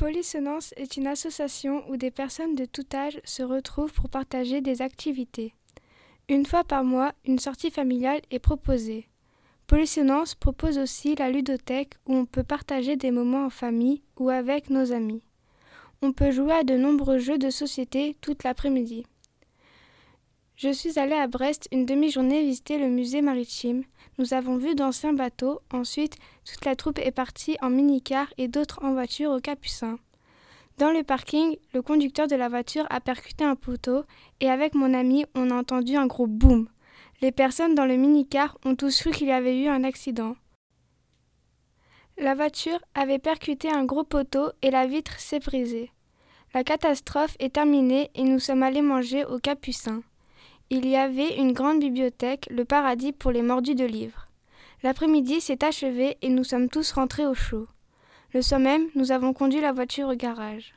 Polissonance est une association où des personnes de tout âge se retrouvent pour partager des activités. Une fois par mois, une sortie familiale est proposée. Polissonance propose aussi la ludothèque où on peut partager des moments en famille ou avec nos amis. On peut jouer à de nombreux jeux de société toute l'après-midi. Je suis allée à Brest une demi-journée visiter le musée maritime. Nous avons vu d'anciens bateaux. Ensuite, toute la troupe est partie en mini-car et d'autres en voiture au Capucin. Dans le parking, le conducteur de la voiture a percuté un poteau et avec mon ami, on a entendu un gros boum. Les personnes dans le mini-car ont tous cru qu'il y avait eu un accident. La voiture avait percuté un gros poteau et la vitre s'est brisée. La catastrophe est terminée et nous sommes allés manger au Capucin. Il y avait une grande bibliothèque, le paradis pour les mordus de livres. L'après-midi s'est achevé et nous sommes tous rentrés au chaud. Le soir même, nous avons conduit la voiture au garage.